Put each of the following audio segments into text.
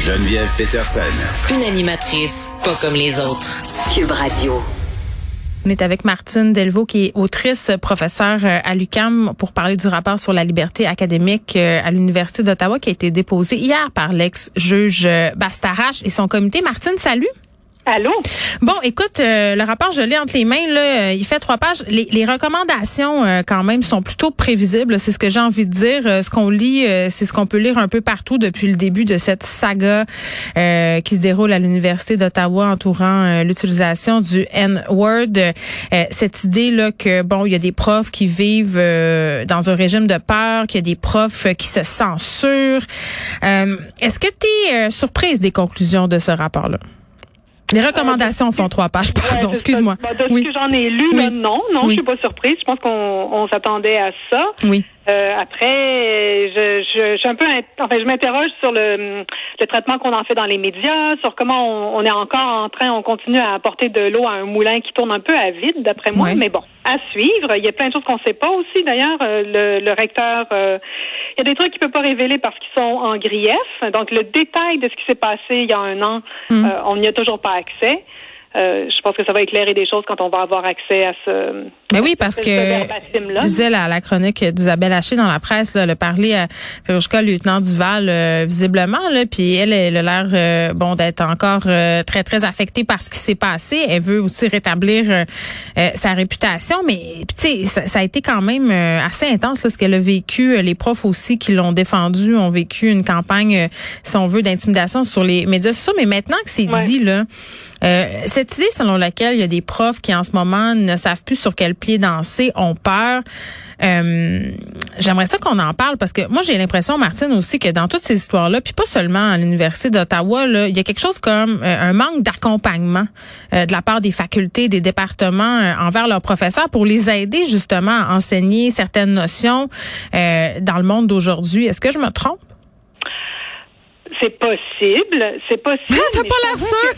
Geneviève Peterson. Une animatrice pas comme les autres. Cube Radio. On est avec Martine Delvaux, qui est autrice, professeure euh, à l'UCAM, pour parler du rapport sur la liberté académique euh, à l'Université d'Ottawa, qui a été déposé hier par l'ex-juge euh, Bastarache et son comité. Martine, salut. Allô? Bon, écoute, euh, le rapport, je l'ai entre les mains. Là, euh, il fait trois pages. Les, recommandations, euh, quand même, sont plutôt prévisibles. C'est ce que j'ai envie de dire. ce qu'on lit, c'est ce qu'on peut lire un peu partout depuis le début de cette saga qui se déroule à l'Université d'Ottawa entourant l'utilisation du N-word. cette idée là que, bon, il y a des profs qui vivent dans un régime de peur, qu'il y a des profs qui se censurent. Est-ce que tu es surprise des conclusions de ce rapport-là? Les recommandations font trois pages, pardon, excuse-moi. Bah, de ce que j'en ai lu, non, non, je suis pas surprise. Je pense qu'on s'attendait à ça. Oui. Euh, après, je, je, je, suis un peu, enfin, je m'interroge sur le, le traitement qu'on en fait dans les médias, sur comment on, on, est encore en train, on continue à apporter de l'eau à un moulin qui tourne un peu à vide, d'après moi. Mais bon, à suivre. Il y a plein de choses qu'on ne sait pas aussi. D'ailleurs, euh, le, le, recteur, euh, il y a des trucs qu'il peut pas révéler parce qu'ils sont en grief. Donc, le détail de ce qui s'est passé il y a un an, mm. on n'y a toujours pas accès. Euh, je pense que ça va éclairer des choses quand on va avoir accès à ce. Mais oui, parce que je disais la, la chronique d'Isabelle Haché dans la presse, là, elle a parlé à Féruchka, lieutenant Duval, euh, visiblement, là, puis elle, elle a l'air euh, bon d'être encore très très affectée par ce qui s'est passé. Elle veut aussi rétablir sa réputation, mais tu sais, ça, ça, a été quand même assez intense là, ce qu'elle a vécu. Les profs aussi qui l'ont défendu ont vécu une campagne, si on veut, d'intimidation sur les médias sociaux. Mais maintenant que c'est dit là. Euh, cette idée selon laquelle il y a des profs qui en ce moment ne savent plus sur quel pied danser, ont peur. Euh, J'aimerais ça qu'on en parle parce que moi j'ai l'impression, Martine aussi, que dans toutes ces histoires-là, puis pas seulement à l'université d'Ottawa, il y a quelque chose comme euh, un manque d'accompagnement euh, de la part des facultés, des départements envers leurs professeurs pour les aider justement à enseigner certaines notions dans le monde d'aujourd'hui. Est-ce que je me trompe? C'est possible, c'est possible. Ah, t'as pas l'air sûr.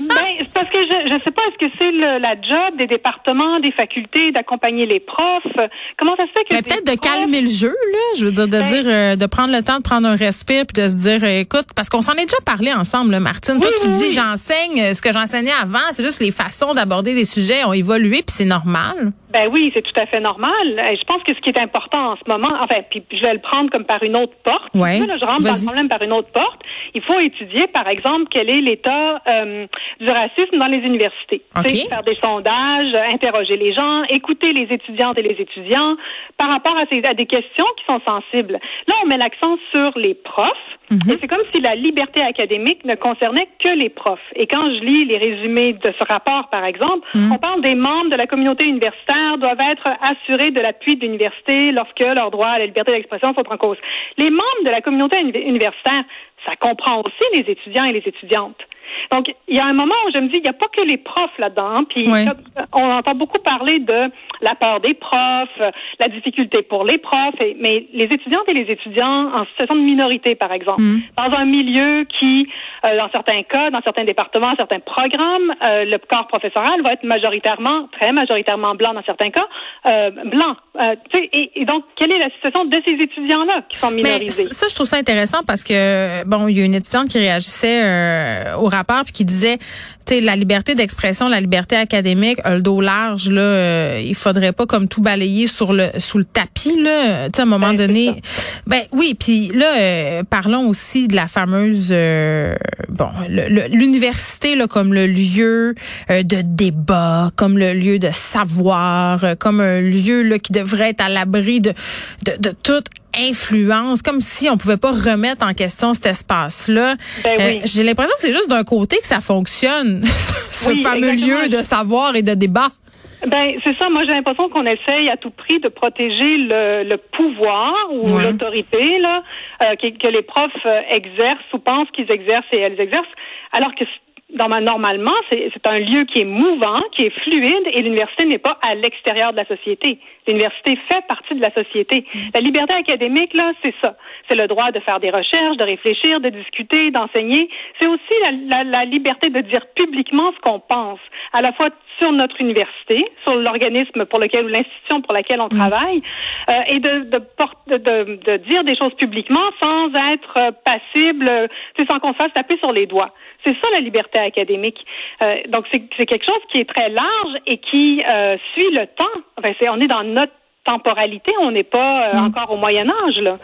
ben, parce que je ne sais pas, est-ce que c'est la job des départements, des facultés d'accompagner les profs? Comment ça se fait que. Mais peut-être de calmer le jeu, là. Je veux dire, de ben dire, euh, de prendre le temps de prendre un respire puis de se dire, euh, écoute, parce qu'on s'en est déjà parlé ensemble, là, Martine. Toi, tu dis, j'enseigne euh, ce que j'enseignais avant. C'est juste les façons d'aborder les sujets ont évolué puis c'est normal. Ben oui, c'est tout à fait normal. Je pense que ce qui est important en ce moment, enfin, puis je vais le prendre comme par une autre porte. Ouais. je rentre dans le problème par une autre porte. out. Il faut étudier, par exemple, quel est l'état euh, du racisme dans les universités. Okay. Faire des sondages, interroger les gens, écouter les étudiantes et les étudiants par rapport à, ces, à des questions qui sont sensibles. Là, on met l'accent sur les profs. Mhm. Et c'est comme si la liberté académique ne concernait que les profs. Et quand je lis les résumés de ce rapport, par exemple, mhm. on parle des membres de la communauté universitaire doivent être assurés de l'appui de l'université lorsque leurs droits à la liberté d'expression sont en cause. Les membres de la communauté universitaire, ça comprend aussi les étudiants et les étudiantes. Donc, il y a un moment où je me dis, il n'y a pas que les profs là-dedans. Puis, on entend beaucoup parler de la peur des profs, la difficulté pour les profs, mais les étudiantes et les étudiants en situation de minorité, par exemple, mm. dans un milieu qui, euh, dans certains cas, dans certains départements, certains programmes, euh, le corps professoral va être majoritairement, très majoritairement blanc dans certains cas, euh, blanc. Et, et, donc, quelle est la situation de ces étudiants-là qui sont minorisés? Mais ça, je trouve ça intéressant parce que, bon, il y a une étudiante qui réagissait au rapport qui disait tu sais la liberté d'expression, la liberté académique, le dos large là, euh, il faudrait pas comme tout balayer sur le sous le tapis là, tu sais à un moment ben, donné. Ben oui, puis là euh, parlons aussi de la fameuse euh, bon l'université là comme le lieu de débat, comme le lieu de savoir, comme un lieu là qui devrait être à l'abri de, de de toute influence, comme si on pouvait pas remettre en question cet espace-là. Ben oui. J'ai l'impression que c'est juste d'un côté que ça fonctionne, ce fameux lieu de savoir et de débat. Ben c'est ça. Moi j'ai l'impression qu'on essaye à tout prix de protéger le, le pouvoir ou l'autorité là euh, que, que, les profs euh, exercent ou pensent qu'ils exercent et elles exercent, alors que normalement c'est un lieu qui est mouvant, qui est fluide et l'université n'est pas à l'extérieur de la société. L'université fait partie de la société. La liberté académique, là, c'est ça. C'est le droit de faire des recherches, de réfléchir, de discuter, d'enseigner. C'est aussi la, la, liberté de dire publiquement ce qu'on pense, à la fois sur notre université, sur l'organisme pour lequel ou l'institution pour laquelle on mm. travaille, euh, et de de, de, de, dire des choses publiquement sans être passible, sans qu'on se fasse taper sur les doigts. C'est ça la liberté académique. Euh, donc c'est quelque chose qui est très large et qui euh, suit le temps. Enfin, c'est on est dans notre temporalité, on n'est pas euh, mm. encore au Moyen Âge là.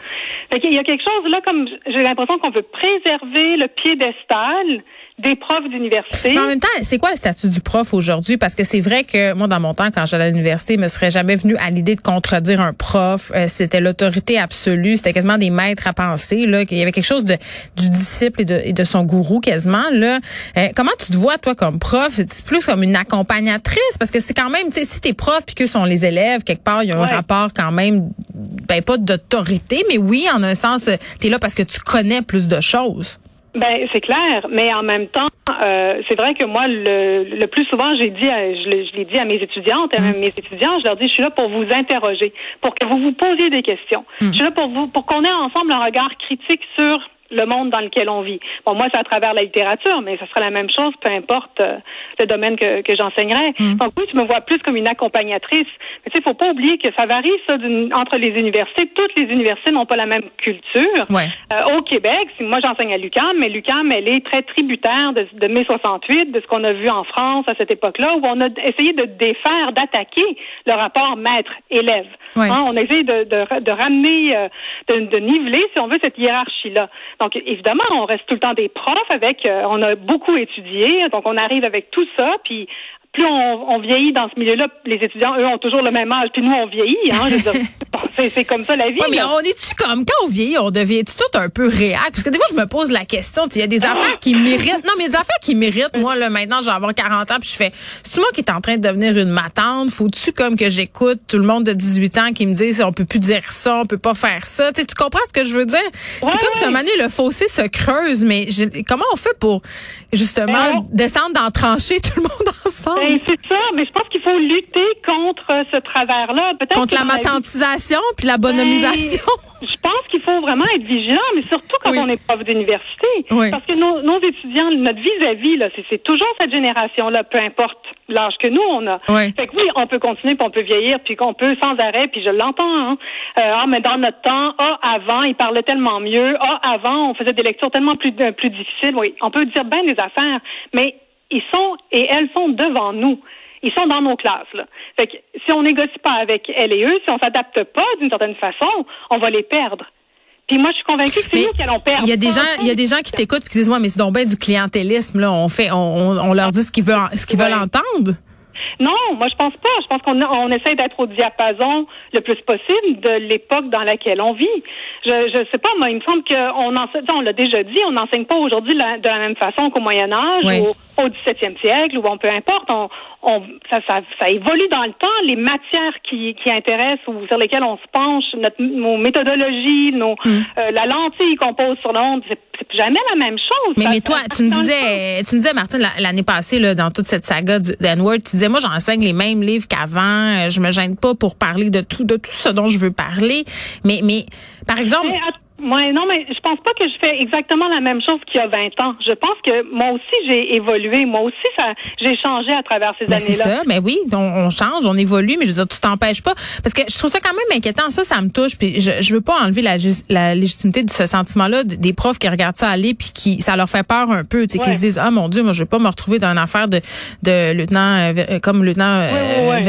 Il y a quelque chose là comme j'ai l'impression qu'on veut préserver le piédestal des profs d'université. Mais en même temps, c'est quoi le statut du prof aujourd'hui? Parce que c'est vrai que moi, dans mon temps, quand j'allais à l'université, il me serait jamais venu à l'idée de contredire un prof. Euh, c'était l'autorité absolue. C'était quasiment des maîtres à penser. Là, qu'il y avait quelque chose de, du disciple et de, et de son gourou quasiment. Là, euh, comment tu te vois toi comme prof? C'est plus comme une accompagnatrice? Parce que c'est quand même, tu sais, si t'es prof puis que sont les élèves quelque part, il y a un rapport quand même, ben pas d'autorité, mais oui, en un sens, t'es là parce que tu connais plus de choses. Ben c'est clair, mais en même temps, euh, c'est vrai que moi, le, le plus souvent, j'ai dit, je, l'ai dit à mes étudiantes, à mm. mes étudiants, je leur dis, je suis là pour vous interroger, pour que vous vous posiez des questions. Mm. Je suis là pour vous, pour qu'on ait ensemble un regard critique sur le monde dans lequel on vit. Bon, moi, c'est à travers la littérature, mais ce serait la même chose, peu importe euh, le domaine que, que j'enseignerais. Mm. Donc oui, tu me vois plus comme une accompagnatrice. Mais tu sais, faut pas oublier que ça varie, ça, entre les universités. Toutes les universités n'ont pas la même culture. Ouais. Euh, au Québec, moi, j'enseigne à l'UQAM, mais l'UQAM, elle est très tributaire de, de mai 68, de ce qu'on a vu en France à cette époque-là, où on a essayé de défaire, d'attaquer le rapport maître-élève. Hein, on a essayé de, de, de ramener, euh, de, de niveler, si on veut, cette hiérarchie-là. Donc, évidemment, on reste tout le temps des profs avec, euh, on a beaucoup étudié, donc on arrive avec tout ça, puis plus on, on, vieillit dans ce milieu-là, les étudiants, eux, ont toujours le même âge, puis nous, on vieillit. Hein, c'est comme ça la vie. mais on est-tu comme quand on vieillit, on devient-tu tout un peu réac? Parce que des fois, je me pose la question, il y a des ah! affaires qui méritent. Non, mais des affaires qui méritent. Moi, là, maintenant, j'ai avoir 40 ans, puis je fais, c'est moi qui est en train de devenir une matante. Faut-tu comme que j'écoute tout le monde de 18 ans qui me dit, on peut plus dire ça, on peut pas faire ça? tu comprends ce que je veux dire? c'est comme si un moment le fossé se creuse, mais comment on fait pour justement descendre dans trancher tout le monde ensemble? Ben, c'est ça, mais je pense qu'il faut lutter contre ce travers-là. Contre la matantisation puis la bonomisation. Ben, je pense qu'il faut vraiment être vigilant, mais surtout quand on est prof d'université. Parce que nos, étudiants, notre vis-à-vis, là, c'est toujours cette génération-là, peu importe l'âge que nous on a. Fait que oui, on peut continuer, puis on peut vieillir, puis qu'on peut sans arrêt, puis je l'entends. Hein. Euh, ah, mais dans notre temps, ah, avant, ils parlaient tellement mieux. Ah, avant, on faisait des lectures tellement plus plus difficiles. Oui, on peut dire bien des affaires, mais ils sont et elles sont devant nous. Ils sont dans nos classes. Là. Fait que si on négocie pas avec elles et eux, si on s'adapte pas d'une certaine façon, on va les perdre. Puis moi, je suis convaincue que c'est nous qui allons perdre. Il y a des gens, il y a des gens qui t'écoutent et qui disent, mais c'est donc bien du clientélisme, là. On fait, on, on, leur dit ce qu'ils veulent, ce qu'ils veulent entendre. Non, moi je pense pas. Je pense qu'on on essaie d'être au diapason le plus possible de l'époque dans laquelle on vit. Je je sais pas, moi il me semble qu'on enseigne, on l'a déjà dit, on n'enseigne pas aujourd'hui de la même façon qu'au Moyen Âge ou au 17e siècle ou bon peu importe. On, on ça, ça, ça évolue dans le temps. Les matières qui, qui intéressent ou sur lesquelles on se penche, notre nos méthodologies, nos mm. euh, la lentille qu'on pose sur l'onde, c'est jamais la même chose. Mais, mais toi, tu me disais, tu me disais, Martine, l'année passée, là, dans toute cette saga d'Enward, tu disais, moi, j'enseigne les mêmes livres qu'avant. Euh, je me gêne pas pour parler de tout, de tout ce dont je veux parler. Mais, mais, par exemple. Ouais, non, mais je pense pas que je fais exactement la même chose qu'il y a 20 ans. Je pense que moi aussi j'ai évolué. Moi aussi, ça, j'ai changé à travers ces années-là. C'est ça. Mais oui, on, change, on évolue, mais je veux dire, tu t'empêches pas. Parce que je trouve ça quand même inquiétant. Ça, ça me touche. Puis je, je veux pas enlever la, la légitimité de ce sentiment-là des profs qui regardent ça aller puis qui, ça leur fait peur un peu, tu sais, qui se disent, ah mon Dieu, moi, je vais pas me retrouver dans une affaire de, de lieutenant, euh, euh, comme lieutenant euh,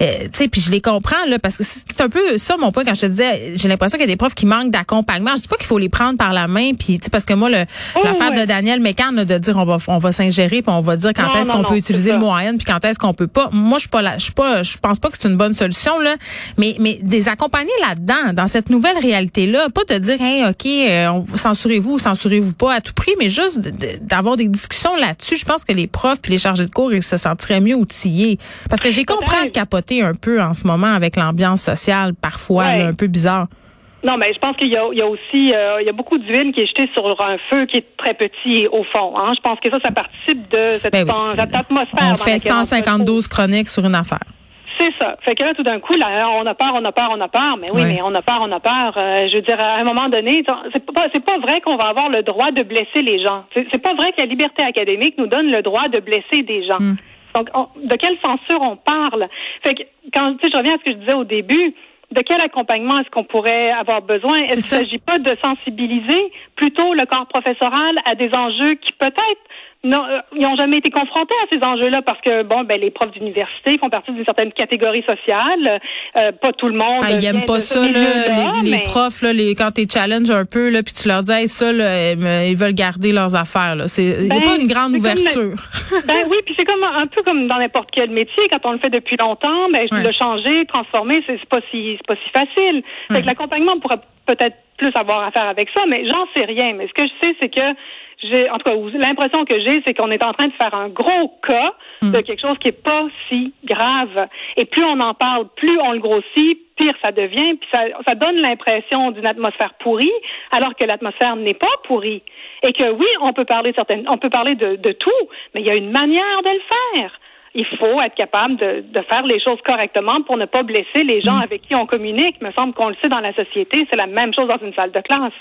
euh, tu sais, puis je les comprends là, parce que c'est un peu ça mon point quand je te disais, j'ai l'impression qu'il y a des profs qui manquent d'accompagnement. Je dis pas qu'il faut les prendre par la main, puis parce que moi, l'affaire de Daniel Mécan, de dire on va on va s'ingérer, puis on va dire quand est-ce qu'on peut utiliser le moyen, puis quand est-ce qu'on peut pas. Moi, je suis pas là, je suis pas, je pense pas que c'est une bonne solution là, mais mais des accompagner là-dedans, dans cette nouvelle réalité là, pas de dire hey, ok, euh, censurez-vous ou censurez-vous pas à tout prix, mais juste d'avoir des discussions là-dessus. Je pense que les profs puis les chargés de cours ils se sentiraient mieux outillés, parce que j'ai compris de capoter un peu en ce moment avec l'ambiance sociale parfois un peu bizarre. Non, mais je pense qu'il y, a, aussi euh, il y a beaucoup d'huile qui est jetée sur un feu qui est très petit au fond. Hein. Je pense que ça, ça participe de cette, ben atmosphère. On fait 152 chroniques sur une affaire. C'est ça. Fait que là, tout d'un coup, là, on a peur, on a peur, on a peur. Mais oui, mais on a peur, on a peur. Euh, je veux dire, à un moment donné, c'est pas, c'est pas vrai qu'on va avoir le droit de blesser les gens. C'est pas vrai que la liberté académique nous donne le droit de blesser des gens. Hmm. Donc, de quelle censure on parle? Fait que, quand, tu sais, je reviens à ce que je disais au début, de quel accompagnement est-ce qu'on pourrait avoir besoin? Est-ce qu'il ne s'agit pas de sensibiliser plutôt le corps professoral à des enjeux qui peut-être non, euh, ils n'ont jamais été confrontés à ces enjeux-là parce que bon, ben les profs d'université font partie d'une certaine catégorie sociale. Euh, pas tout le monde. Ah, ils aiment pas ça là, les, profs là, les quand tu challenge un peu là, puis tu leur dis hey, ça là, ils veulent garder leurs affaires là. C'est il a ben, pas une grande ouverture. ben oui, puis c'est comme un peu comme dans n'importe quel métier quand on le fait depuis longtemps, ben ouais. le changer, transformer, c'est pas si c'est pas si facile. Fait que l'accompagnement pourrait peut-être plus avoir à faire avec ça, mais j'en sais rien. Mais ce que je sais, c'est que j'ai, en tout cas, l'impression que j'ai, c'est qu'on est en train de faire un gros cas hmm. de quelque chose qui est pas si grave. Et plus on en parle, plus on le grossit, pire ça devient, puis ça, ça donne l'impression d'une atmosphère pourrie, alors que l'atmosphère n'est pas pourrie. Et que oui, on peut parler de certaines, on peut parler de, de tout, mais il y a une manière de le faire il faut être capable de, de, faire les choses correctement pour ne pas blesser les gens hmm. avec qui on communique. Il me semble qu'on le sait dans la société, c'est la même chose dans une salle de classe.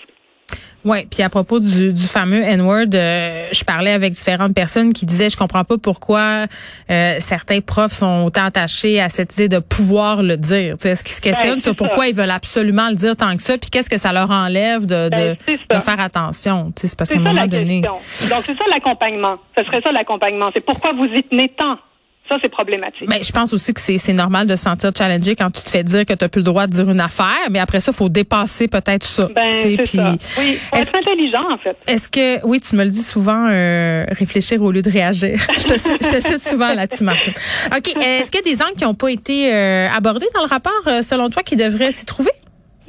Oui, puis à propos du, du fameux N-word, euh, je parlais avec différentes personnes qui disaient, je comprends pas pourquoi euh, certains profs sont autant attachés à cette idée de pouvoir le dire. Est-ce qu'ils se questionnent ben, sur pourquoi ils veulent absolument le dire tant que ça, puis qu'est-ce que ça leur enlève de, de, ben, faire attention. C'est parce qu'à un moment donné. Donc c'est ça l'accompagnement. Ce serait ça l'accompagnement. C'est pourquoi vous y tenez tant. Ça, c'est problématique. Mais je pense aussi que c'est normal de se sentir challengé quand tu te fais dire que tu n'as plus le droit de dire une affaire, mais après ça, il faut dépasser peut-être ça. Ben, c'est ça. Oui, faut être intelligent, en fait. Est-ce que, oui, tu me le dis souvent, euh, réfléchir au lieu de réagir. je, te, je te cite souvent là-dessus, Martine. OK. Est-ce qu'il y a des angles qui n'ont pas été euh, abordés dans le rapport, euh, selon toi, qui devraient s'y trouver?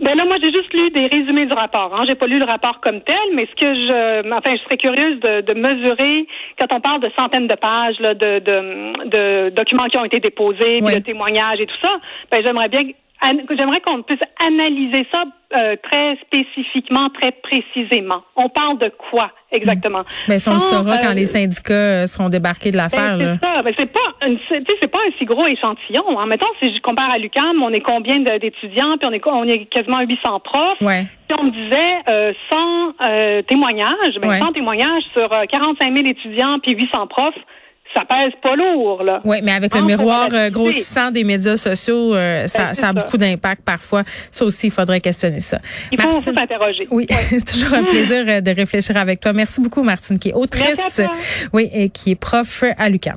Ben là, moi, j'ai juste lu des résumés du rapport. Hein. J'ai pas lu le rapport comme tel, mais ce que je, enfin, je serais curieuse de, de mesurer quand on parle de centaines de pages là, de, de, de documents qui ont été déposés, de témoignages et tout ça. Ben, j'aimerais bien J'aimerais qu'on puisse analyser ça euh, très spécifiquement, très précisément. On parle de quoi exactement? Mais on le saura quand euh, les syndicats euh, seront débarqués de l'affaire. Ben, c'est ça. Ben, c'est pas, c'est pas un si gros échantillon. Hein. Mettons, si je compare à l'UCAM, on est combien d'étudiants Puis on est, on est quasiment 800 profs. Ouais. Si on me disait 100 témoignages, ben, 100 témoignages sur 45 000 étudiants puis 800 profs ça pèse pas lourd, là. Oui, mais avec le miroir euh, grossissant des médias sociaux, euh, ça, ça, a beaucoup d'impact parfois. Ça aussi, il faudrait questionner ça. Il faut s'interroger. Oui, c'est toujours un plaisir euh, de réfléchir avec toi. Merci beaucoup, Martine, qui est autrice, oui, et qui est prof à l'UQAM.